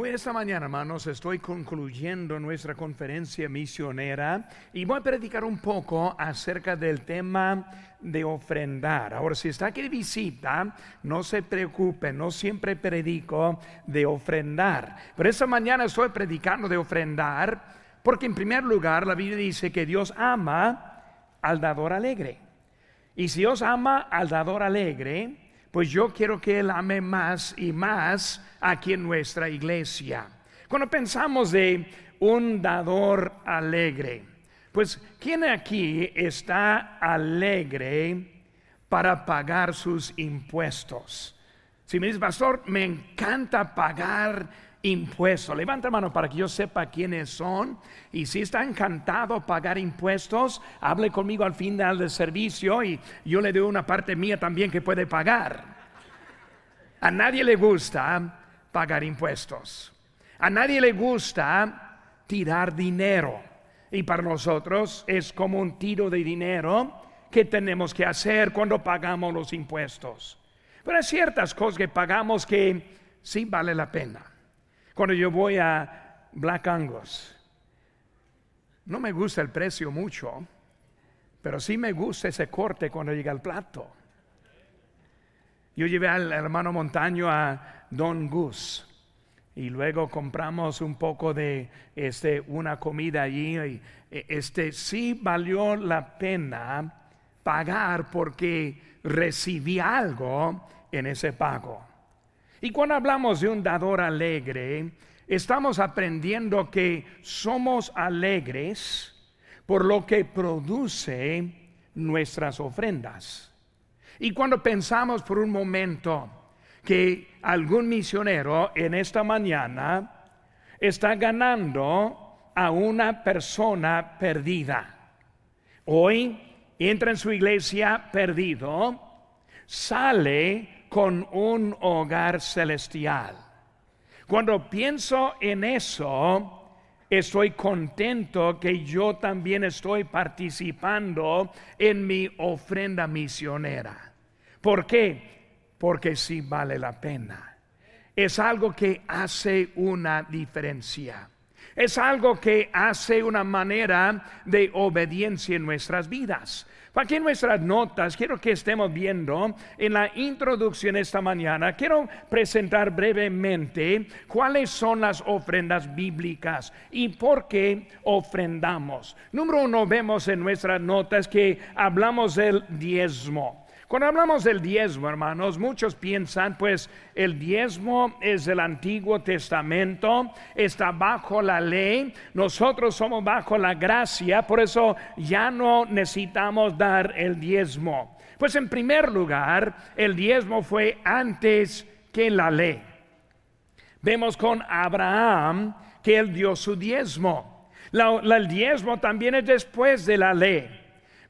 Bueno, esta mañana, hermanos, estoy concluyendo nuestra conferencia misionera y voy a predicar un poco acerca del tema de ofrendar. Ahora, si está aquí de visita, no se preocupe, no siempre predico de ofrendar, pero esta mañana estoy predicando de ofrendar porque en primer lugar la Biblia dice que Dios ama al dador alegre. Y si Dios ama al dador alegre, pues yo quiero que Él ame más y más aquí en nuestra iglesia. Cuando pensamos de un dador alegre, pues ¿quién aquí está alegre para pagar sus impuestos? Si me dice, pastor, me encanta pagar impuestos. Levanta mano para que yo sepa quiénes son. Y si está encantado pagar impuestos, hable conmigo al final del servicio y yo le doy una parte mía también que puede pagar. A nadie le gusta pagar impuestos. A nadie le gusta tirar dinero. Y para nosotros es como un tiro de dinero que tenemos que hacer cuando pagamos los impuestos. Pero hay ciertas cosas que pagamos que sí vale la pena. Cuando yo voy a Black Angus, no me gusta el precio mucho, pero sí me gusta ese corte cuando llega al plato. Yo llevé al hermano Montaño a Don Gus y luego compramos un poco de este, una comida allí. Y, e, este sí valió la pena pagar porque recibí algo en ese pago. Y cuando hablamos de un dador alegre, estamos aprendiendo que somos alegres por lo que produce nuestras ofrendas. Y cuando pensamos por un momento que algún misionero en esta mañana está ganando a una persona perdida, hoy entra en su iglesia perdido, sale con un hogar celestial. Cuando pienso en eso, estoy contento que yo también estoy participando en mi ofrenda misionera. ¿Por qué? Porque sí vale la pena. Es algo que hace una diferencia. Es algo que hace una manera de obediencia en nuestras vidas. Aquí nuestras notas quiero que estemos viendo en la introducción esta mañana, quiero presentar brevemente cuáles son las ofrendas bíblicas y por qué ofrendamos. Número uno, vemos en nuestras notas que hablamos del diezmo. Cuando hablamos del diezmo, hermanos, muchos piensan, pues el diezmo es del Antiguo Testamento, está bajo la ley, nosotros somos bajo la gracia, por eso ya no necesitamos dar el diezmo. Pues en primer lugar, el diezmo fue antes que la ley. Vemos con Abraham que él dio su diezmo. el diezmo también es después de la ley.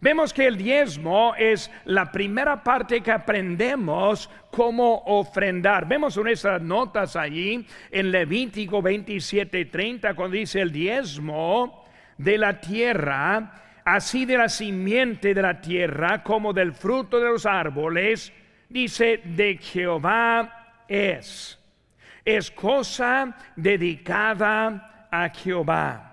Vemos que el diezmo es la primera parte que aprendemos cómo ofrendar. Vemos nuestras notas allí en Levítico 27:30 cuando dice el diezmo de la tierra, así de la simiente de la tierra como del fruto de los árboles, dice de Jehová es. Es cosa dedicada a Jehová.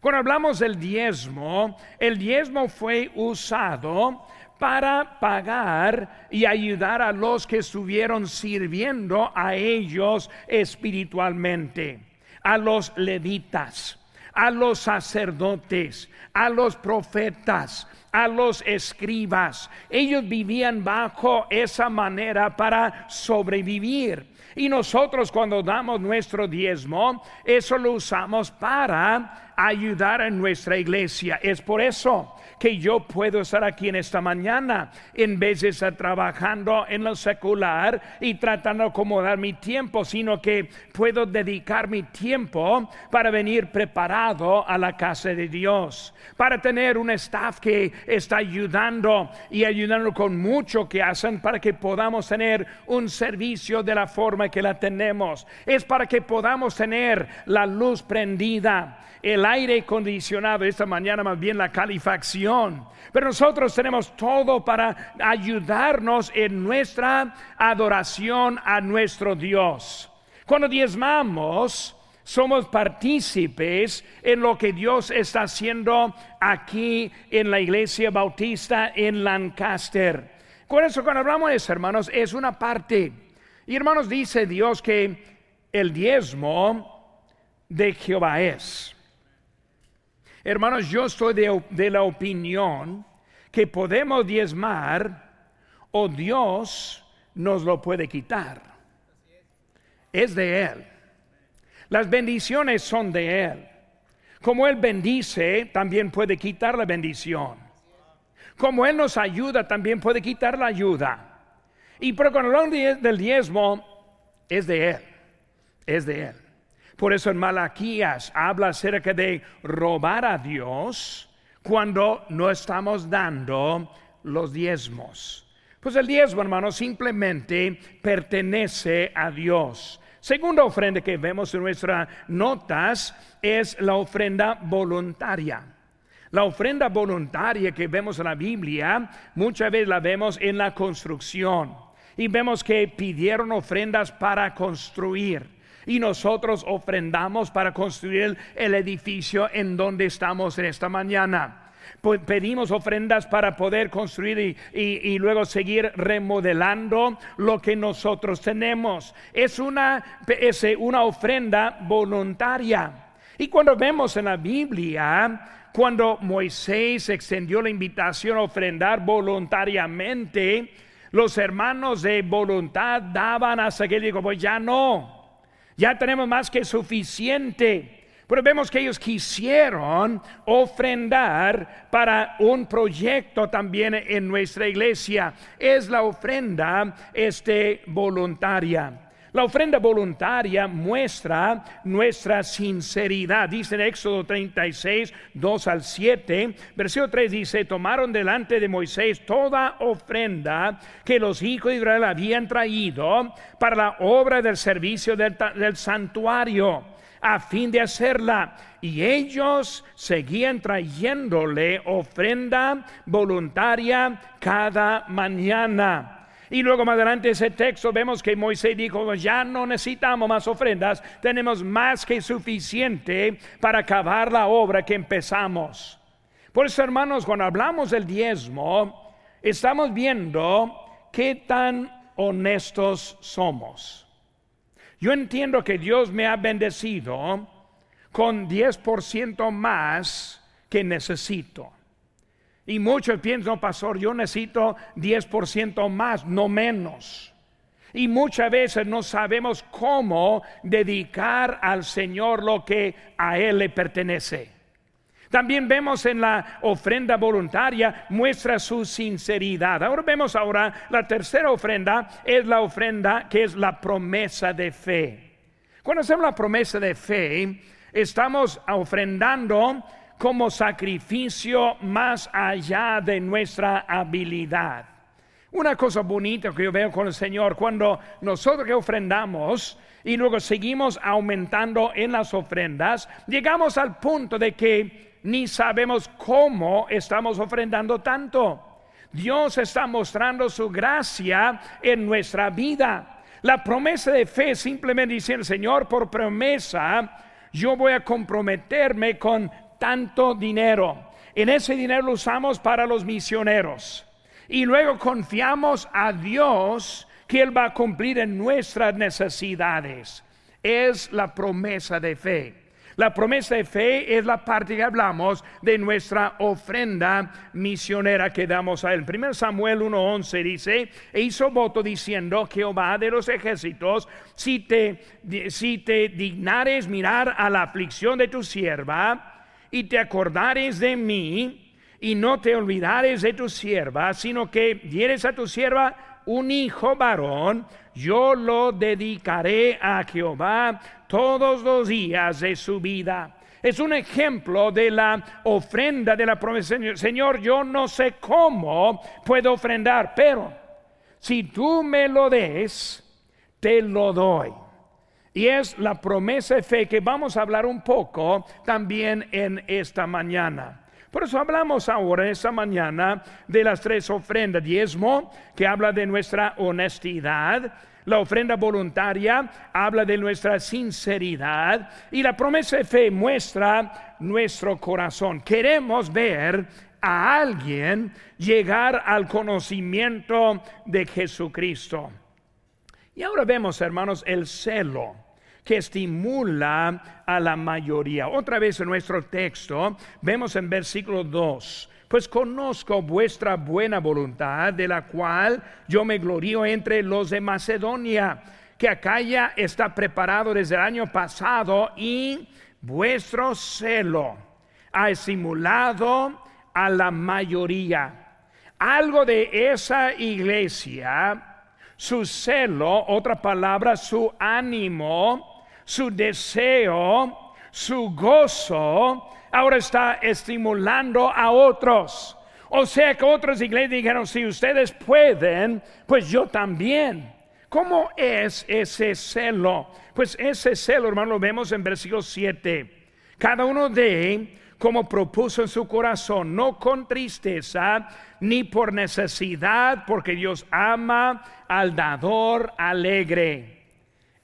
Cuando hablamos del diezmo, el diezmo fue usado para pagar y ayudar a los que estuvieron sirviendo a ellos espiritualmente, a los levitas, a los sacerdotes, a los profetas, a los escribas. Ellos vivían bajo esa manera para sobrevivir. Y nosotros cuando damos nuestro diezmo, eso lo usamos para ayudar a nuestra iglesia. Es por eso que yo puedo estar aquí en esta mañana en vez de estar trabajando en lo secular y tratando de acomodar mi tiempo, sino que puedo dedicar mi tiempo para venir preparado a la casa de Dios, para tener un staff que está ayudando y ayudando con mucho que hacen para que podamos tener un servicio de la forma que la tenemos. Es para que podamos tener la luz prendida el aire acondicionado, esta mañana más bien la calefacción. Pero nosotros tenemos todo para ayudarnos en nuestra adoración a nuestro Dios. Cuando diezmamos, somos partícipes en lo que Dios está haciendo aquí en la iglesia bautista en Lancaster. Por eso cuando hablamos de eso, hermanos, es una parte. Y hermanos, dice Dios que el diezmo de Jehová es. Hermanos, yo estoy de, la opinión que podemos diezmar o Dios nos lo puede quitar. Es de Él. Las bendiciones son de Él. Como Él bendice, también puede quitar la bendición. Como Él nos ayuda, también puede quitar la ayuda. Y pero cuando hablamos del diezmo, es de Él. Es de Él. Por eso en Malaquías habla acerca de robar a Dios cuando no estamos dando los diezmos. Pues el diezmo, hermano, simplemente pertenece a Dios. Segunda ofrenda que vemos en nuestras notas es la ofrenda voluntaria. La ofrenda voluntaria que vemos en la Biblia, muchas veces la vemos en la construcción. Y vemos que pidieron ofrendas para construir. Y nosotros ofrendamos para construir el edificio en donde estamos en esta mañana pedimos ofrendas para poder construir y, luego seguir remodelando lo que nosotros tenemos. Es una, es una ofrenda voluntaria. Y cuando vemos en la Biblia, cuando Moisés extendió la invitación a ofrendar voluntariamente, los hermanos de voluntad daban hasta que él dijo, pues ya no, ya tenemos más que suficiente. Pero vemos que ellos quisieron ofrendar para un proyecto también en nuestra iglesia. Es la ofrenda este, voluntaria. La ofrenda voluntaria muestra nuestra sinceridad. Dice en Éxodo 36, 2 al 7, versículo 3 dice, tomaron delante de Moisés toda ofrenda que los hijos de Israel habían traído para la obra del servicio del, del santuario a fin de hacerla. Y ellos seguían trayéndole ofrenda voluntaria cada mañana. Y luego más adelante ese texto vemos que Moisés dijo, ya no necesitamos más ofrendas, tenemos más que suficiente para acabar la obra que empezamos. Por eso, hermanos, cuando hablamos del diezmo, estamos viendo qué tan honestos somos. Yo entiendo que Dios me ha bendecido con 10% más que necesito. Y muchos piensan, pastor, yo necesito 10% más, no menos. Y muchas veces no sabemos cómo dedicar al Señor lo que a Él le pertenece. También vemos en la ofrenda voluntaria muestra su sinceridad. Ahora vemos ahora la tercera ofrenda es la ofrenda que es la promesa de fe. Cuando hacemos la promesa de fe, estamos ofrendando como sacrificio más allá de nuestra habilidad. Una cosa bonita que yo veo con el Señor, cuando nosotros que ofrendamos y luego seguimos aumentando en las ofrendas, llegamos al punto de que ni sabemos cómo estamos ofrendando tanto. Dios está mostrando su gracia en nuestra vida. La promesa de fe simplemente dice el Señor, por promesa, yo voy a comprometerme con tanto dinero. En ese dinero lo usamos para los misioneros. Y luego confiamos a Dios que Él va a cumplir en nuestras necesidades. Es la promesa de fe. La promesa de fe es la parte que hablamos de nuestra ofrenda misionera que damos a él. 1 Samuel 1.11 dice, e hizo voto diciendo, Jehová de los ejércitos, si te, si te dignares mirar a la aflicción de tu sierva y te acordares de mí, y no te olvidares de tu sierva, sino que dieres a tu sierva un hijo varón, yo lo dedicaré a Jehová todos los días de su vida. Es un ejemplo de la ofrenda de la promesa. Señor, yo no sé cómo puedo ofrendar, pero si tú me lo des, te lo doy. Y es la promesa de fe que vamos a hablar un poco también en esta mañana. Por eso hablamos ahora, esta mañana, de las tres ofrendas. Diezmo, que habla de nuestra honestidad La ofrenda voluntaria habla de nuestra sinceridad y la promesa de fe muestra nuestro corazón. Queremos ver a alguien llegar al conocimiento de Jesucristo. Y ahora vemos, hermanos, el celo que estimula a la mayoría. Otra vez en nuestro texto vemos en versículo 2 pues conozco vuestra buena voluntad, de la cual yo me glorío entre los de Macedonia, que Acaya está preparado desde el año pasado y vuestro celo ha estimulado a la mayoría. Algo de esa iglesia, su celo, otra palabra, su ánimo, su deseo, su gozo, ahora está estimulando a otros. O sea que otras iglesias dijeron, si ustedes pueden, pues yo también. ¿Cómo es ese celo? Pues ese celo, hermano, lo vemos en versículo 7. Cada uno de como propuso en su corazón, no con tristeza ni por necesidad, porque Dios ama al dador alegre.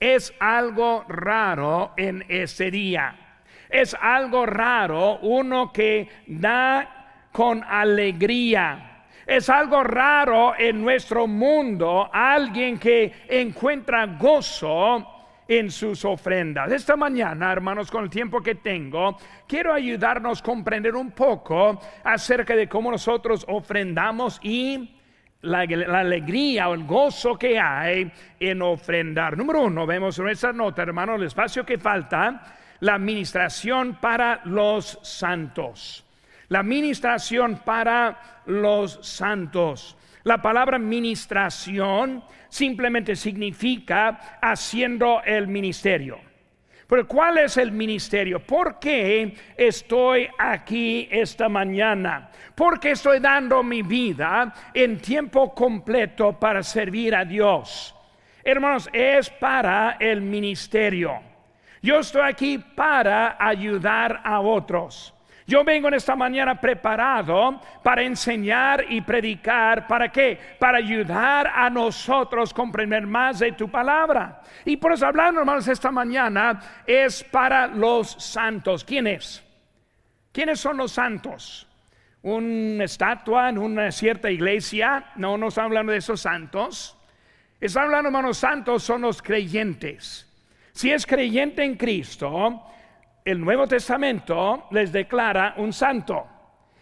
Es algo raro en ese día es algo raro uno que da con alegría. Es algo raro en nuestro mundo alguien que encuentra gozo en sus ofrendas. Esta mañana, hermanos, con el tiempo que tengo, quiero ayudarnos a comprender un poco acerca de cómo nosotros ofrendamos y la, alegría o el gozo que hay en ofrendar. Número uno, vemos en nuestra nota, hermanos, el espacio que falta la administración para los santos. La administración para los santos. La palabra administración simplemente significa haciendo el ministerio. Pero ¿cuál es el ministerio? ¿Por qué estoy aquí esta mañana? ¿Por qué estoy dando mi vida en tiempo completo para servir a Dios? Hermanos, es para el ministerio. Yo estoy aquí para ayudar a otros. Yo vengo en esta mañana preparado para enseñar y predicar. ¿Para qué? Para ayudar a nosotros a comprender más de tu palabra. Y por eso hablando, hermanos, esta mañana es para los santos. ¿Quiénes? ¿Quiénes son los santos? ¿Una estatua en una cierta iglesia? No, no estamos hablando de esos santos. Estamos hablando, hermanos, santos son los creyentes. Si es creyente en Cristo, el Nuevo Testamento les declara un santo.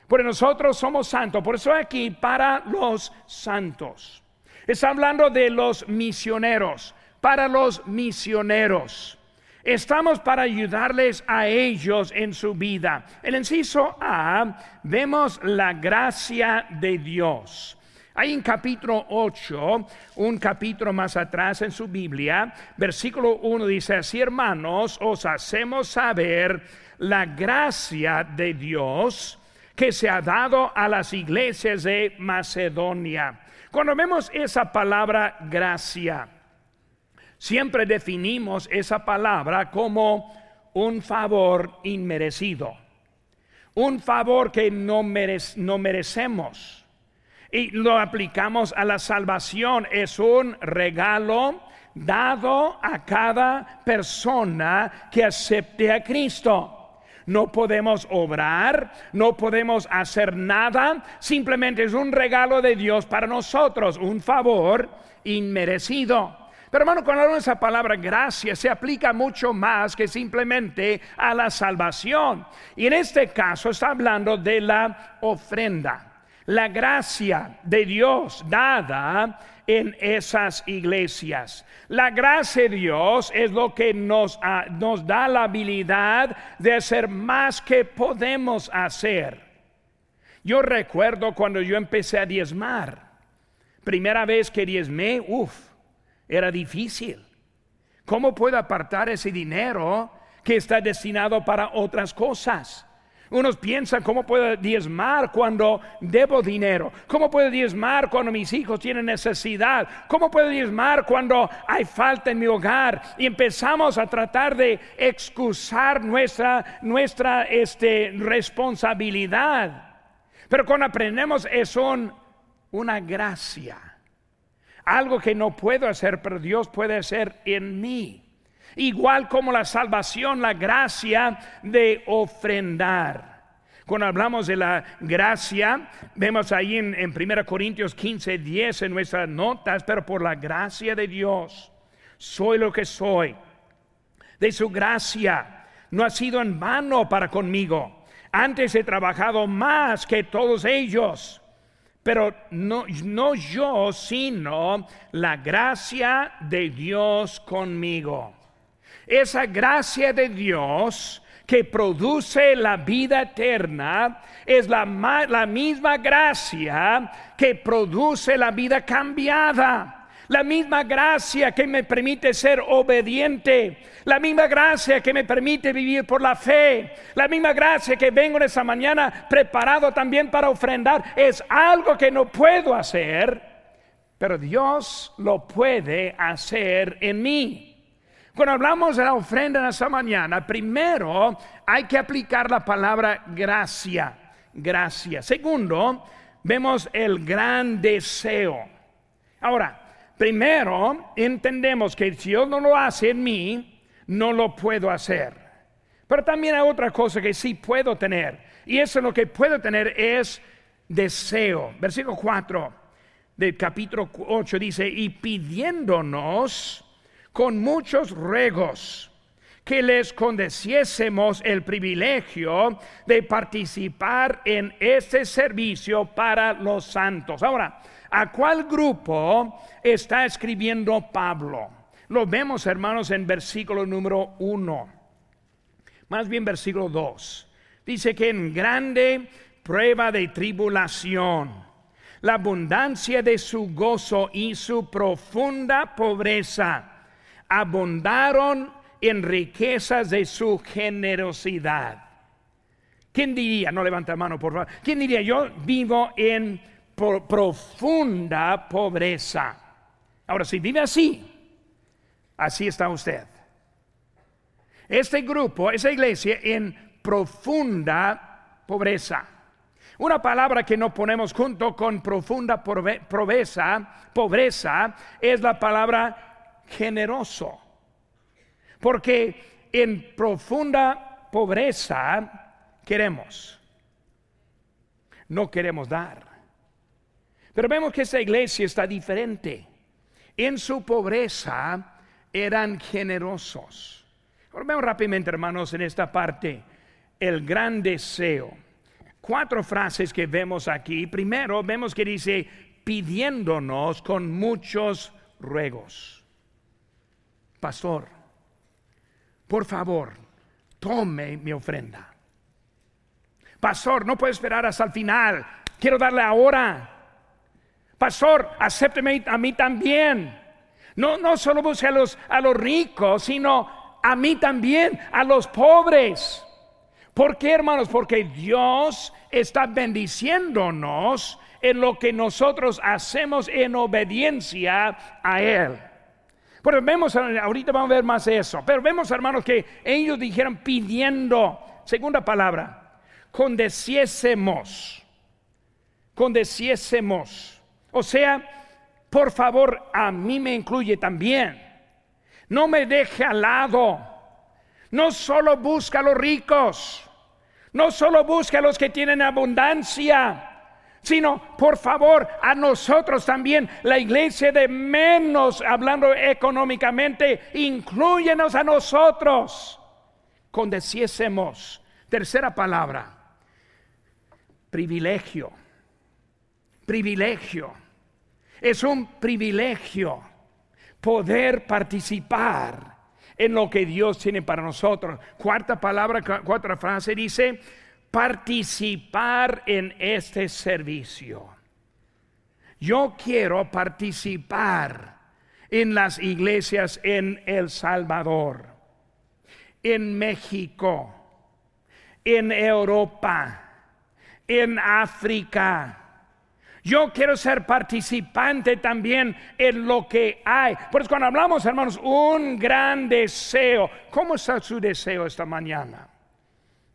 Porque nosotros somos santos. Por eso aquí para los santos. Está hablando de los misioneros. Para los misioneros. Estamos para ayudarles a ellos en su vida. En el inciso A vemos la gracia de Dios. Hay en capítulo 8, un capítulo más atrás en su Biblia, versículo 1 dice así, hermanos, os hacemos saber la gracia de Dios que se ha dado a las iglesias de Macedonia. Cuando vemos esa palabra gracia, siempre definimos esa palabra como un favor inmerecido, un favor que no, no merecemos y lo aplicamos a la salvación. Es un regalo dado a cada persona que acepte a Cristo. No podemos obrar, no podemos hacer nada, simplemente es un regalo de Dios para nosotros, un favor inmerecido. Pero hermano, cuando esa palabra gracia, se aplica mucho más que simplemente a la salvación. Y en este caso está hablando de la ofrenda la gracia de Dios dada en esas iglesias. La gracia de Dios es lo que nos, ah, nos da la habilidad de hacer más que podemos hacer. Yo recuerdo cuando yo empecé a diezmar. Primera vez que diezmé, uff, era difícil. ¿Cómo puedo apartar ese dinero que está destinado para otras cosas? Unos piensan, ¿cómo puedo diezmar cuando debo dinero? ¿Cómo puedo diezmar cuando mis hijos tienen necesidad? ¿Cómo puedo diezmar cuando hay falta en mi hogar? Y empezamos a tratar de excusar nuestra, nuestra este, responsabilidad. Pero cuando aprendemos es una gracia. Algo que no puedo hacer, pero Dios puede hacer en mí. Igual como la salvación, la gracia de ofrendar. Cuando hablamos de la gracia, vemos ahí en, en 1 Corintios 15, 10 en nuestras notas, pero por la gracia de Dios, soy lo que soy. De su gracia, no ha sido en vano para conmigo. Antes he trabajado más que todos ellos pero no, no yo, sino la gracia de Dios conmigo. Esa gracia de Dios que produce la vida eterna es la, la misma gracia que produce la vida cambiada. La misma gracia que me permite ser obediente. La misma gracia que me permite vivir por la fe. La misma gracia que vengo en esa mañana preparado también para ofrendar. Es algo que no puedo hacer, pero Dios lo puede hacer en mí. Cuando hablamos de la ofrenda en esa mañana, primero hay que aplicar la palabra gracia. Gracia. Segundo, vemos el gran deseo. Ahora, Primero, entendemos que si Dios no lo hace en mí, no lo puedo hacer. Pero también hay otra cosa que sí puedo tener. Y eso lo que puedo tener es deseo. Versículo 4 del capítulo 8 dice, y pidiéndonos con muchos ruegos que les condeciésemos el privilegio de participar en este servicio para los santos. Ahora, ¿A cuál grupo está escribiendo Pablo? Lo vemos, hermanos, en versículo número 1. Más bien versículo 2. Dice que en grande prueba de tribulación, la abundancia de su gozo y su profunda pobreza abundaron en riquezas de su generosidad. ¿Quién diría, no levanta mano por favor, quién diría, yo vivo en profunda pobreza. Ahora, si vive así, así está usted. Este grupo, esa iglesia en profunda pobreza. Una palabra que no ponemos junto con profunda pobreza, pobreza es la palabra generoso. Porque en profunda pobreza queremos. No queremos dar. Pero vemos que esa iglesia está diferente. En su pobreza eran generosos. Ahora vemos rápidamente, hermanos, en esta parte el gran deseo. Cuatro frases que vemos aquí. Primero, vemos que dice pidiéndonos con muchos ruegos. Pastor, por favor, tome mi ofrenda. Pastor, no puedo esperar hasta el final. Quiero darle ahora pastor, acépteme a mí también. No, no solo busque a los, a los ricos, sino a mí también, a los pobres. ¿Por qué, hermanos? Porque Dios está bendiciéndonos en lo que nosotros hacemos en obediencia a Él. Pero vemos, ahorita vamos a ver más eso, pero vemos, hermanos, que ellos dijeron pidiendo, segunda palabra, condeciésemos, condeciésemos. O sea, por favor, a mí me incluye también. No me deje al lado. No solo busca a los ricos. No solo busca a los que tienen abundancia sino por favor a nosotros también, la iglesia de menos, hablando económicamente, incluyenos a nosotros, condeciésemos. Tercera palabra, privilegio, privilegio. Es un privilegio poder participar en lo que Dios tiene para nosotros. Cuarta palabra, cuarta frase dice, participar en este servicio. Yo quiero participar en las iglesias en El Salvador, en México, en Europa, en África yo quiero ser participante también en lo que hay. Por eso cuando hablamos, hermanos, un gran deseo. ¿Cómo está su deseo esta mañana?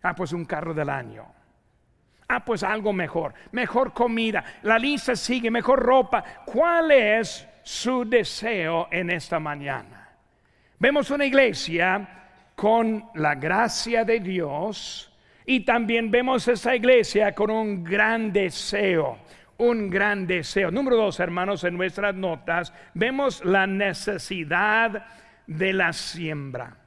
Ah, pues un carro del año. Ah, pues algo mejor. Mejor comida. La lista sigue, mejor ropa. ¿Cuál es su deseo en esta mañana. Vemos una iglesia con la gracia de Dios y también vemos esa iglesia con un gran deseo, un gran deseo. Número dos, hermanos, en nuestras notas vemos la necesidad de la siembra.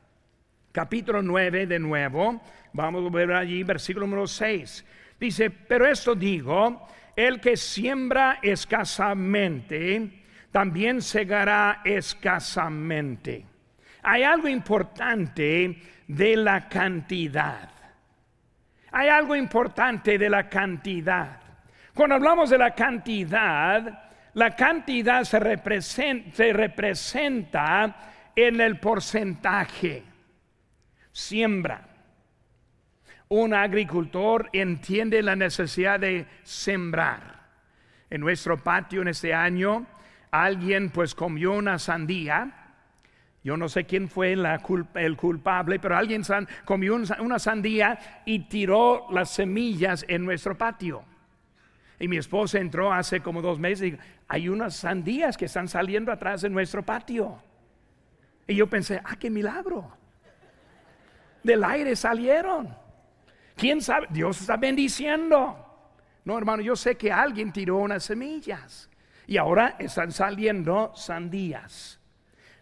Capítulo 9 de nuevo, vamos a ver allí versículo número 6. Dice, pero esto digo, el que siembra escasamente, también segará escasamente. Hay algo importante de la cantidad. Hay algo importante de la cantidad. Cuando hablamos de la cantidad, la cantidad se representa, se representa en el porcentaje. Siembra un agricultor entiende la necesidad de sembrar. En nuestro patio en este año, alguien pues comió una sandía. Yo no sé quién fue el culpable, pero alguien comió una sandía y tiró las semillas en nuestro patio. Y mi esposa entró hace como dos meses y dijo, hay unas sandías que están saliendo atrás de nuestro patio. Y yo pensé, ah, qué milagro. Del aire salieron. ¿Quién sabe? Dios está bendiciendo. No, hermano, yo sé que alguien tiró unas semillas y ahora están saliendo sandías.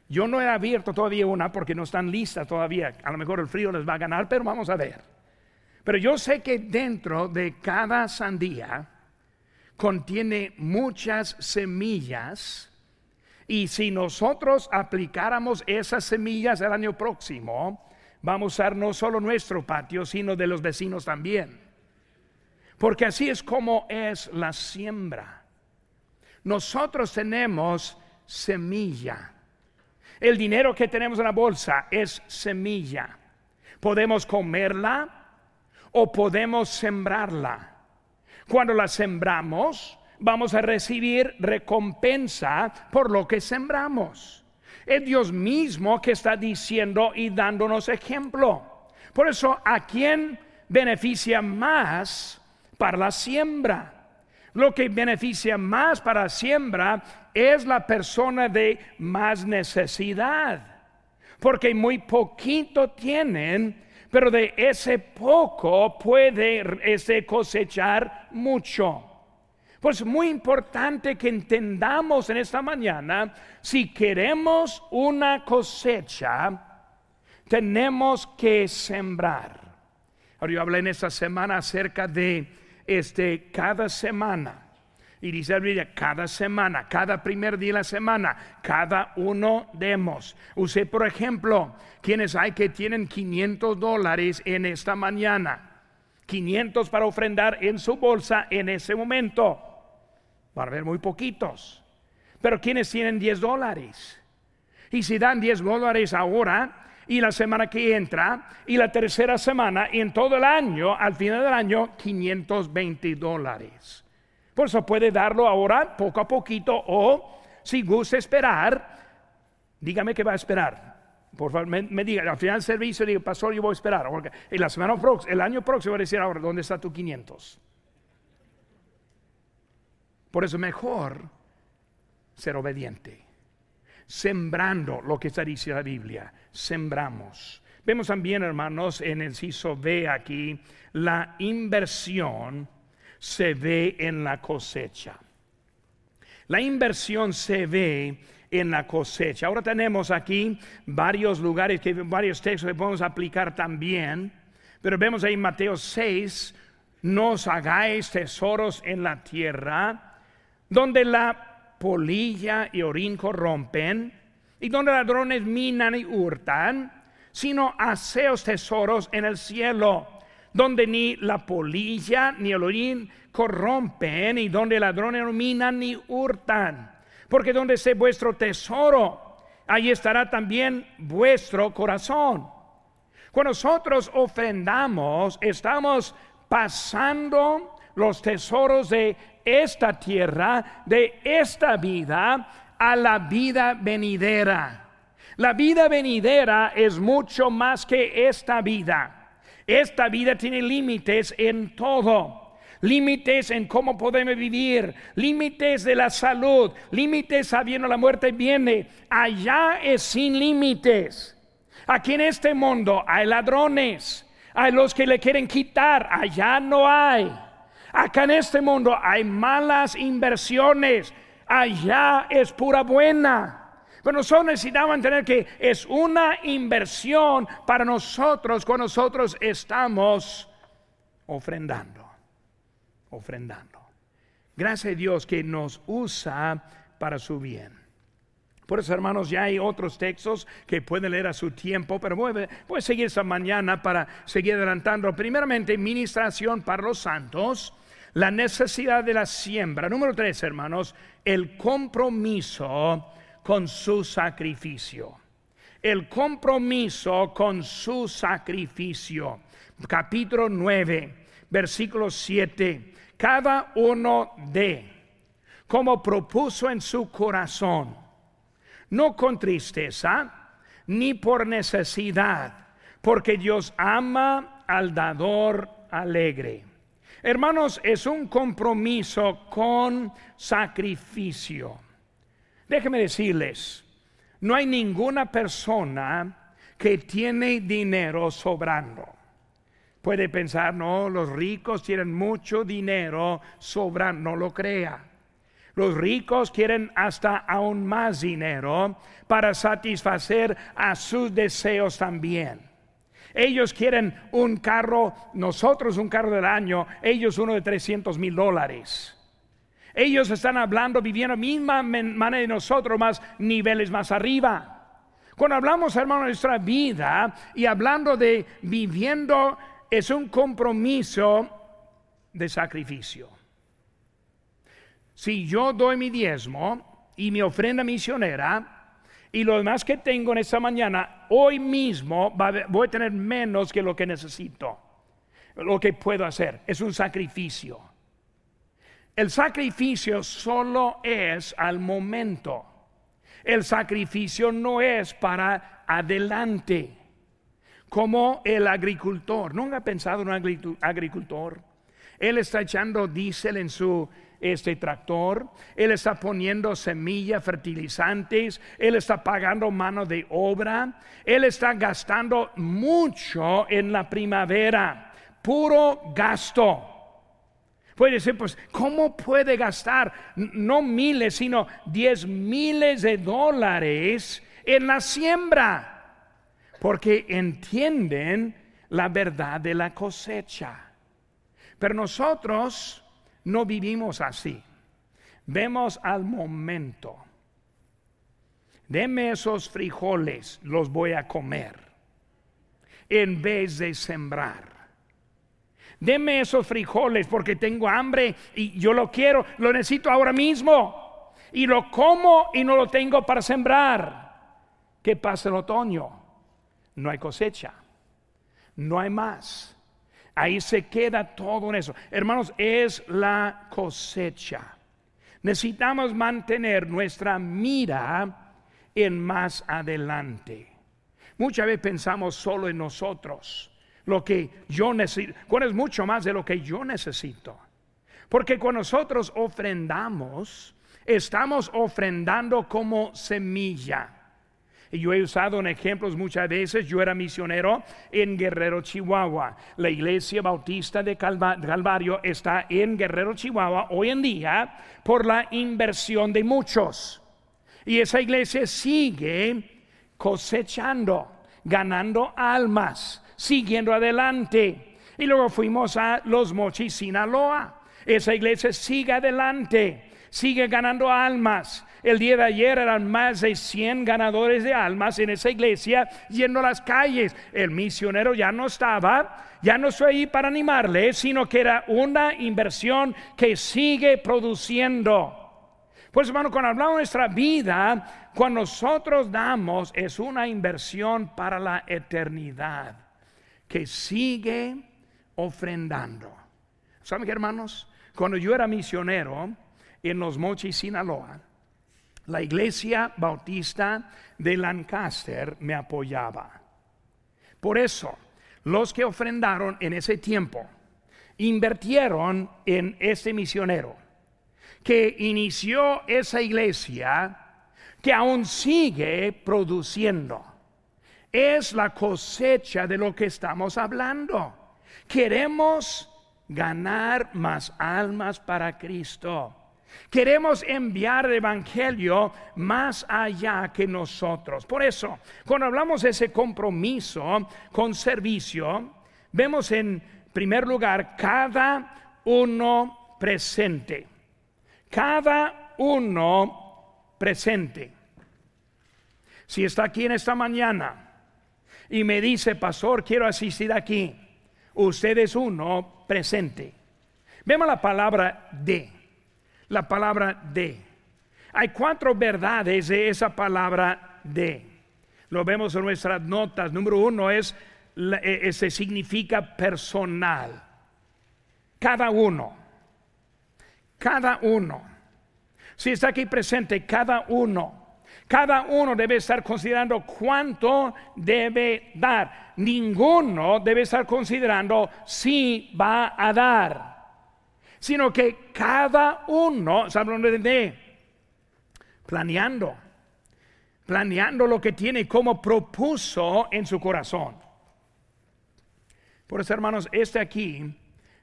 Yo no he abierto todavía una porque no están listas todavía. A lo mejor el frío les va a ganar, pero vamos a ver. Pero yo sé que dentro de cada sandía contiene muchas semillas y si nosotros aplicáramos esas semillas el año próximo, vamos a usar no solo nuestro patio, sino de los vecinos también. Porque así es como es la siembra. Nosotros tenemos semilla. El dinero que tenemos en la bolsa es semilla. Podemos comerla o podemos sembrarla. Cuando la sembramos, vamos a recibir recompensa por lo que sembramos. Es Dios mismo que está diciendo y dándonos ejemplo. Por eso, ¿a quién beneficia más para la siembra? Lo que beneficia más para la siembra es la persona de más necesidad. Porque muy poquito tienen, pero de ese poco puede ese cosechar mucho. Pues muy importante que entendamos en esta mañana, si queremos una cosecha, tenemos que sembrar. Ahora yo hablé en esta semana acerca de este cada semana. Y dice la Biblia, cada semana, cada primer día de la semana, cada uno demos. Usé, por ejemplo, quienes hay que tienen 500 dólares en esta mañana. 500 para ofrendar en su bolsa en ese momento. Va a haber muy poquitos. Pero quienes tienen 10 dólares. Y si dan 10 dólares ahora y la semana que entra y la tercera semana y en todo el año, al final del año, 520 dólares. Por eso puede darlo ahora poco a poquito o si gusta esperar, dígame que va a esperar. Por favor, me, diga, al final del servicio, digo, pastor, yo voy a esperar. Porque la semana próxima, el año próximo, voy a decir ahora, ¿dónde está tu 500? Por eso mejor ser obediente. Sembrando lo que está diciendo la Biblia, sembramos. Vemos también, hermanos, en el ciso B aquí, la inversión se ve en la cosecha. La inversión se ve en la cosecha. Ahora tenemos aquí varios lugares, que, varios textos que podemos aplicar también, pero vemos ahí en Mateo 6, no os hagáis tesoros en la tierra, donde la polilla y orín corrompen, y donde ladrones minan y hurtan, sino haceos tesoros en el cielo, donde ni la polilla ni el orín corrompen, y donde ladrones no minan ni hurtan. Porque donde esté vuestro tesoro, ahí estará también vuestro corazón. Cuando nosotros ofrendamos, estamos pasando los tesoros de esta tierra, de esta vida, a la vida venidera. La vida venidera es mucho más que esta vida. Esta vida tiene límites en todo. límites en cómo podemos vivir, límites de la salud, límites sabiendo la muerte viene. Allá es sin límites. Aquí en este mundo hay ladrones, hay los que le quieren quitar, allá no hay. Acá en este mundo hay malas inversiones, allá es pura buena. Pero nosotros necesitamos entender que es una inversión para nosotros cuando nosotros estamos ofrendando, ofrendando. Gracias a Dios que nos usa para su bien. Por eso, hermanos, ya hay otros textos que pueden leer a su tiempo, pero voy, a seguir esta mañana para seguir adelantando. Primeramente, ministración para los santos, la necesidad de la siembra. Número tres, hermanos, el compromiso con su sacrificio. El compromiso con su sacrificio. Capítulo 9, versículo 7. Cada uno de, como propuso en su corazón, no con tristeza, ni por necesidad, porque Dios ama al dador alegre. Hermanos, es un compromiso con sacrificio. Déjenme decirles, no hay ninguna persona que tiene dinero sobrando. Puede pensar, no, los ricos tienen mucho dinero sobrando, no lo crea. Los ricos quieren hasta aún más dinero para satisfacer a sus deseos también. Ellos quieren un carro, nosotros un carro del año, ellos uno de 300 mil dólares. Ellos están hablando, viviendo la misma manera de nosotros, más niveles más arriba. Cuando hablamos, hermano, de nuestra vida y hablando de viviendo, es un compromiso de sacrificio. Si yo doy mi diezmo y mi ofrenda misionera, y lo demás que tengo en esta mañana, hoy mismo voy a tener menos que lo que necesito, lo que puedo hacer. Es un sacrificio. El sacrificio solo es al momento. El sacrificio no es para adelante. Como el agricultor. ¿Nunca ha pensado en un agricultor? Él está echando diésel en su este tractor, él está poniendo semillas, fertilizantes, él está pagando mano de obra, él está gastando mucho en la primavera, puro gasto. Puede decir, pues, ¿cómo puede gastar no miles, sino diez miles de dólares en la siembra? Porque entienden la verdad de la cosecha. Pero nosotros no vivimos así. Vemos al momento. Deme esos frijoles, los voy a comer. En vez de sembrar. Deme esos frijoles porque tengo hambre y yo lo quiero, lo necesito ahora mismo. Y lo como y no lo tengo para sembrar. ¿Qué pasa en otoño? No hay cosecha. No hay más. Ahí se queda todo en eso. Hermanos, es la cosecha. Necesitamos mantener nuestra mira en más adelante. Muchas veces pensamos solo en nosotros lo que yo necesito, cuando es mucho más de lo que yo necesito. Porque cuando nosotros ofrendamos, estamos ofrendando como semilla. Yo he usado en ejemplos muchas veces, yo era misionero en Guerrero, Chihuahua. La iglesia bautista de Calvario está en Guerrero, Chihuahua hoy en día por la inversión de muchos. Y esa iglesia sigue cosechando, ganando almas siguiendo adelante. Y luego fuimos a Los Mochis, Sinaloa. Esa iglesia sigue adelante, sigue ganando almas. El día de ayer eran más de 100 ganadores de almas en esa iglesia yendo a las calles. El misionero ya no estaba, ya no estoy ahí para animarle, sino que era una inversión que sigue produciendo. Pues hermano, cuando hablamos de nuestra vida, cuando nosotros damos, es una inversión para la eternidad que sigue ofrendando. ¿Saben qué, hermanos? Cuando yo era misionero en Los Mochis, Sinaloa, la iglesia bautista de Lancaster me apoyaba. Por eso, los que ofrendaron en ese tiempo, invirtieron en este misionero que inició esa iglesia que aún sigue produciendo. Es la cosecha de lo que estamos hablando. Queremos ganar más almas para Cristo. Queremos enviar el Evangelio más allá que nosotros. Por eso, cuando hablamos de ese compromiso con servicio, vemos en primer lugar cada uno presente. Cada uno presente. Si está aquí en esta mañana y me dice, pastor, quiero asistir aquí, usted es uno presente. Vemos la palabra de la palabra de. Hay cuatro verdades de esa palabra de. Lo vemos en nuestras notas. Número uno es, e, ese significa personal. Cada uno. Cada uno. Si está aquí presente, cada uno. Cada uno debe estar considerando cuánto debe dar. Ninguno debe estar considerando si va a dar sino que cada uno, hablando de planeando, planeando lo que tiene como propuso en su corazón. Por eso, hermanos, este aquí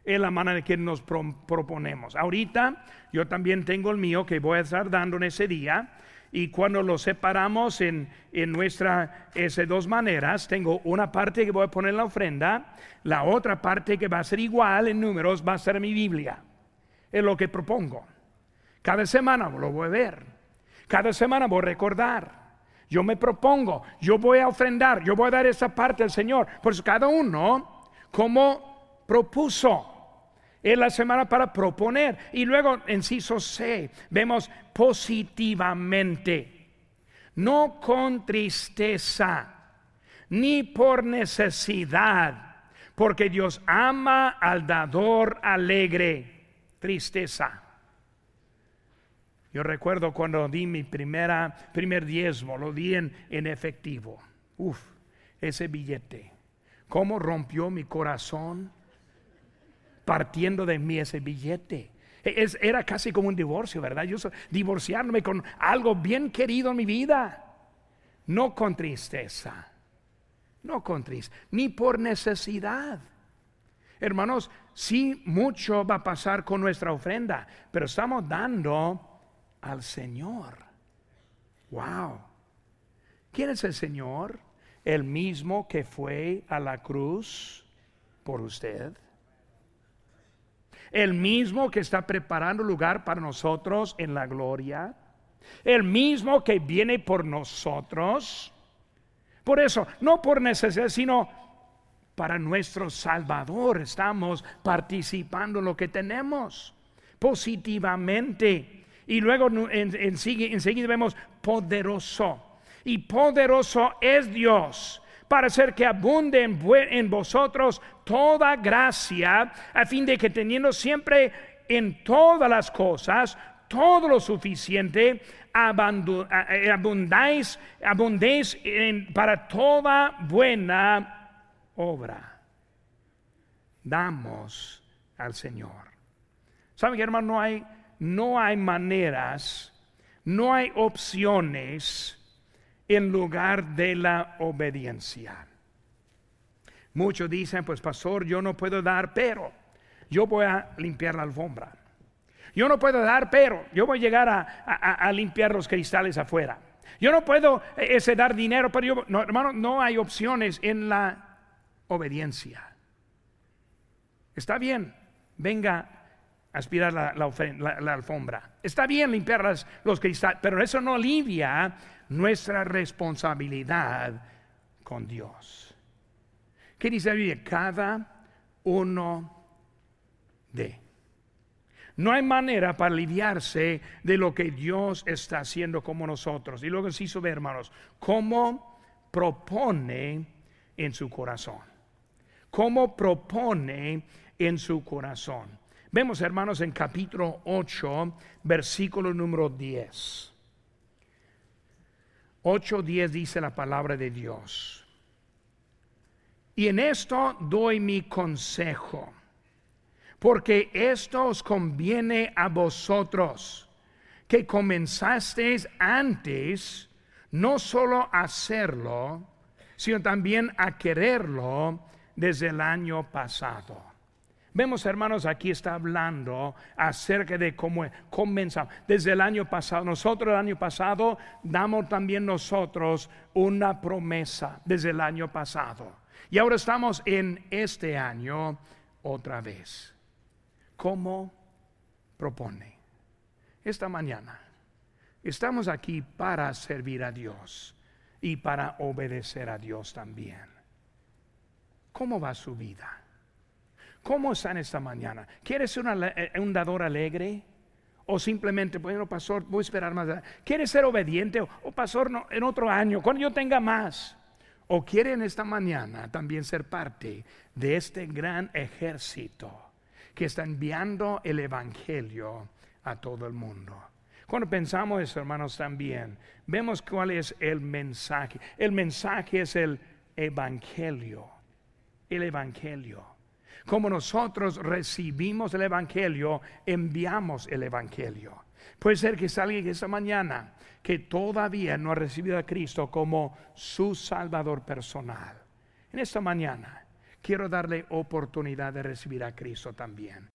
es la manera que nos proponemos. Ahorita yo también tengo el mío que voy a estar dando en ese día. Y cuando lo separamos en, en nuestra, dos maneras, tengo una parte que voy a poner en la ofrenda, la otra parte que va a ser igual en números va a ser mi Biblia es lo que propongo. Cada semana lo voy a ver. Cada semana voy a recordar. Yo me propongo, yo voy a ofrendar, yo voy a dar esa parte al Señor. Por eso cada uno como propuso. Es la semana para proponer. Y luego, en inciso C, vemos positivamente. No con tristeza, ni por necesidad, porque Dios ama al dador alegre tristeza. Yo recuerdo cuando di mi primera, primer diezmo, lo di en, en efectivo. Uf, ese billete. ¿Cómo rompió mi corazón partiendo de mí ese billete? E, era casi como un divorcio, ¿verdad? Yo divorciándome con algo bien querido en mi vida. No con tristeza, no con tristeza, ni por necesidad. Hermanos, sí mucho va a pasar con nuestra ofrenda, pero estamos dando al Señor. Wow. ¿Quién es el Señor? El mismo que fue a la cruz por usted. El mismo que está preparando lugar para nosotros en la gloria. El mismo que viene por nosotros. Por eso, no por necesidad, sino para nuestro Salvador. Estamos participando en lo que tenemos positivamente. Y luego en, enseguida vemos poderoso. Y poderoso es Dios para hacer que abunde en, en vosotros toda gracia, a fin de que teniendo siempre en todas las cosas todo lo suficiente, abundáis, abundéis para toda buena obra damos al Señor. ¿Saben hermano? No hay, no hay maneras, no hay opciones en lugar de la obediencia. Muchos dicen, pues pastor, yo no puedo dar, pero yo voy a limpiar la alfombra. Yo no puedo dar, pero yo voy a llegar a, limpiar los cristales afuera. Yo no puedo eh, ese dar dinero, pero yo, no, hermano, no hay opciones en la obediencia. Está bien, venga aspirar la, alfombra. Está bien limpiar los cristales, pero eso no alivia nuestra responsabilidad con Dios. ¿Qué dice la Biblia? Cada uno de. No hay manera para aliviarse de lo que Dios está haciendo como nosotros. Y luego hizo ver, hermanos, cómo propone en su corazón como propone en su corazón. Vemos, hermanos, en capítulo 8, versículo número 10. 8.10 dice la palabra de Dios. Y en esto doy mi consejo. porque esto os conviene a vosotros, que comenzasteis antes, no solo a hacerlo, sino también a quererlo desde el año pasado. Vemos, hermanos, aquí está hablando acerca de cómo comenzamos. Desde el año pasado, nosotros el año pasado damos también nosotros una promesa desde el año pasado. Y ahora estamos en este año otra vez. ¿Cómo propone? Esta mañana estamos aquí para servir a Dios y para obedecer a Dios también. ¿Cómo va su vida? ¿Cómo están esta mañana? ¿Quieres ser eh, un dador alegre? O simplemente, bueno, pastor, voy a esperar más. ¿Quieres ser obediente? O, pastor, no, en otro año, cuando yo tenga más. O quieren esta mañana también ser parte de este gran ejército que está enviando el Evangelio a todo el mundo. Cuando pensamos eso, hermanos, también vemos cuál es el mensaje. El mensaje es el Evangelio. El Evangelio. Como nosotros recibimos el Evangelio, enviamos el Evangelio. Puede ser que salga esta mañana que todavía no ha recibido a Cristo como su Salvador personal. En esta mañana quiero darle oportunidad de recibir a Cristo también.